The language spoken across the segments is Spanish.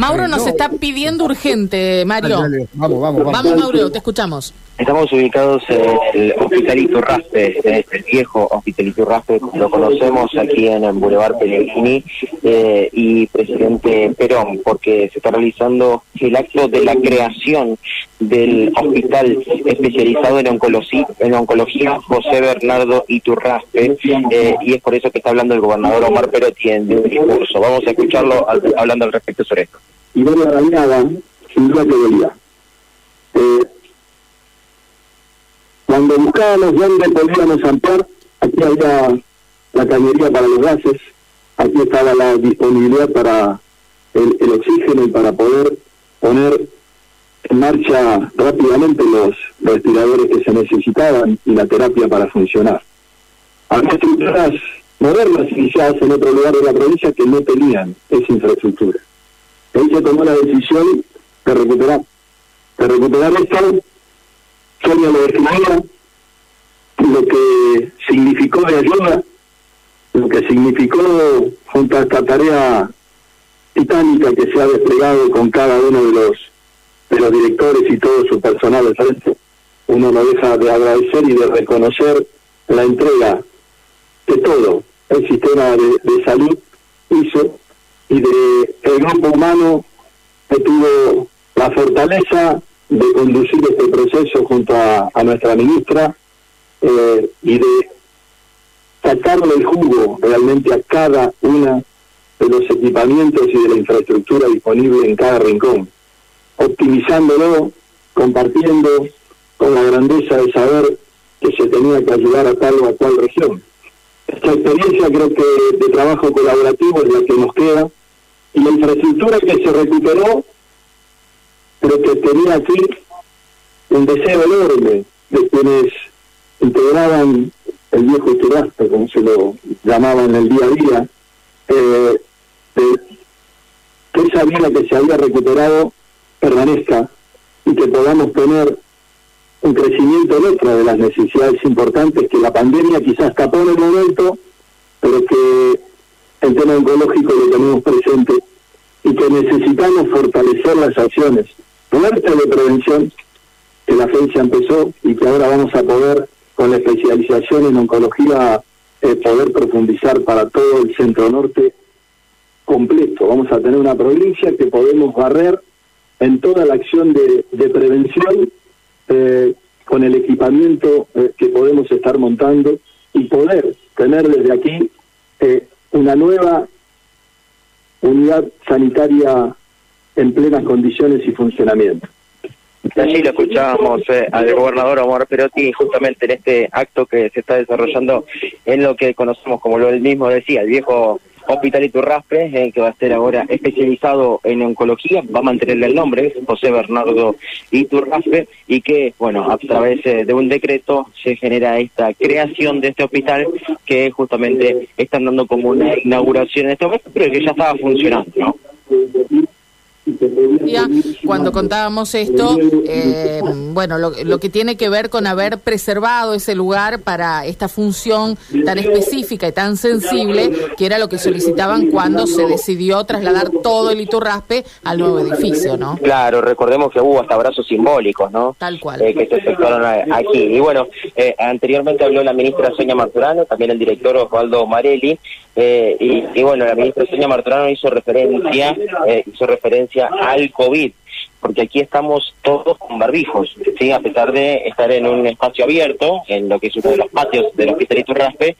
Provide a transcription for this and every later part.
Mauro nos está pidiendo urgente, Mario. Vamos, vamos, vamos. Vamos, Mauro, te escuchamos. Estamos ubicados en el Hospitalito Raspe, en el viejo Hospitalito Raspe, lo conocemos aquí en el Boulevard Pellegrini eh, y Presidente Perón, porque se está realizando el acto de la creación del hospital especializado en oncología, en oncología José Bernardo Iturraspe, eh, y es por eso que está hablando el gobernador Omar Perotti en un discurso. Vamos a escucharlo al- hablando al respecto sobre esto. La dañada, sin duda que dolía. Eh, cuando buscábamos dónde podíamos ampliar, aquí había la cañería para los gases, aquí estaba la disponibilidad para el, el oxígeno y para poder poner en marcha rápidamente los respiradores que se necesitaban y la terapia para funcionar. Había estructuras modernas iniciadas en otro lugar de la provincia que no tenían esa infraestructura. Ahí se tomó la decisión de recuperar, de recuperar esto. Sonia lo describía, lo que significó de ayuda, lo que significó junto a esta tarea titánica que se ha desplegado con cada uno de los de los directores y todo su personal de frente. Uno no deja de agradecer y de reconocer la entrega de todo el sistema de, de salud hizo y de grupo humano que tuvo la fortaleza de conducir este proceso junto a, a nuestra ministra eh, y de sacarle el jugo realmente a cada una de los equipamientos y de la infraestructura disponible en cada rincón, optimizándolo, compartiendo con la grandeza de saber que se tenía que ayudar a tal o a cual región. Esta experiencia creo que de trabajo colaborativo es la que nos queda y la infraestructura que se recuperó, pero que tenía aquí un deseo enorme de quienes integraban el viejo Turasta, como se lo llamaba en el día a día, eh, que esa vida que se había recuperado permanezca y que podamos tener un crecimiento en otra de las necesidades importantes que la pandemia quizás tapó en el momento, pero que el tema oncológico lo tenemos presente y que necesitamos fortalecer las acciones fuertes de prevención que la agencia empezó y que ahora vamos a poder, con la especialización en oncología, eh, poder profundizar para todo el centro norte completo. Vamos a tener una provincia que podemos barrer en toda la acción de, prevención eh, con el equipamiento eh, que podemos estar montando y poder tener desde aquí eh, una nueva unidad sanitaria en plenas condiciones y funcionamiento. Allí lo escuchábamos eh, al gobernador Omar Perotti justamente en este acto que se está desarrollando en lo que conocemos como lo él mismo decía, el viejo Hospital Iturraspe, eh, que va a ser ahora especializado en oncología, va a mantenerle el nombre, José Bernardo Iturraspe, y que, bueno, a través eh, de un decreto se genera esta creación de este hospital que justamente están dando como una inauguración en este momento, pero que ya estaba funcionando, ¿no? Cuando contábamos esto, eh, bueno, lo, lo que tiene que ver con haber preservado ese lugar para esta función tan específica y tan sensible, que era lo que solicitaban cuando se decidió trasladar todo el Iturraspe al nuevo edificio, ¿no? Claro, recordemos que hubo hasta abrazos simbólicos, ¿no? Tal cual. Eh, que se efectuaron a- aquí. Y bueno, eh, anteriormente habló la ministra Sonia Marturano, también el director Osvaldo Marelli, eh, y, y bueno, la ministra Sonia Marturano hizo referencia, eh, hizo referencia al COVID, porque aquí estamos todos con barbijos, ¿sí? A pesar de estar en un espacio abierto, en lo que es uno de los patios del Hospital Iturraspe,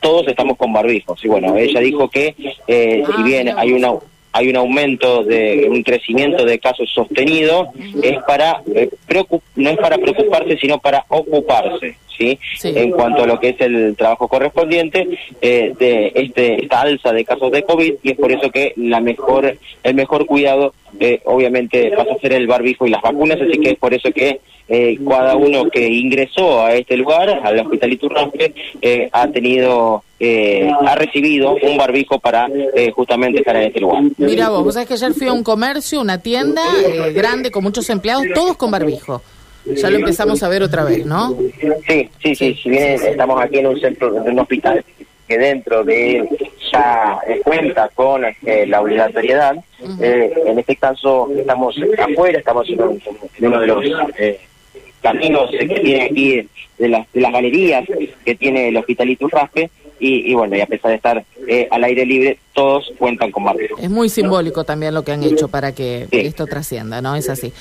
todos estamos con barbijos. Y bueno, ella dijo que eh, si bien hay una hay un aumento de un crecimiento de casos sostenido es para eh, preocup- no es para preocuparse sino para ocuparse sí, Sí. en cuanto a lo que es el trabajo correspondiente eh, de este esta alza de casos de covid y es por eso que la mejor el mejor cuidado eh, obviamente pasa a ser el barbijo y las vacunas así que es por eso que eh, cada uno que ingresó a este lugar al hospital Iturraspe eh, ha tenido eh, ha recibido un barbijo para eh, justamente estar en este lugar. Mira vos, vos sabés que ayer fui a un comercio, una tienda eh, grande con muchos empleados, todos con barbijo. Ya lo empezamos a ver otra vez, ¿no? Sí, sí, sí, si bien estamos aquí en un centro, en un hospital que dentro de ya cuenta con la obligatoriedad. en este caso estamos afuera, estamos en, uno de los caminos que tiene aquí de las, de las galerías que tiene el Hospital Iturraspe y, y bueno, y a pesar de estar eh, al aire libre, todos cuentan con barrio. Es muy simbólico también lo que han hecho para que esto trascienda, ¿no? Es así.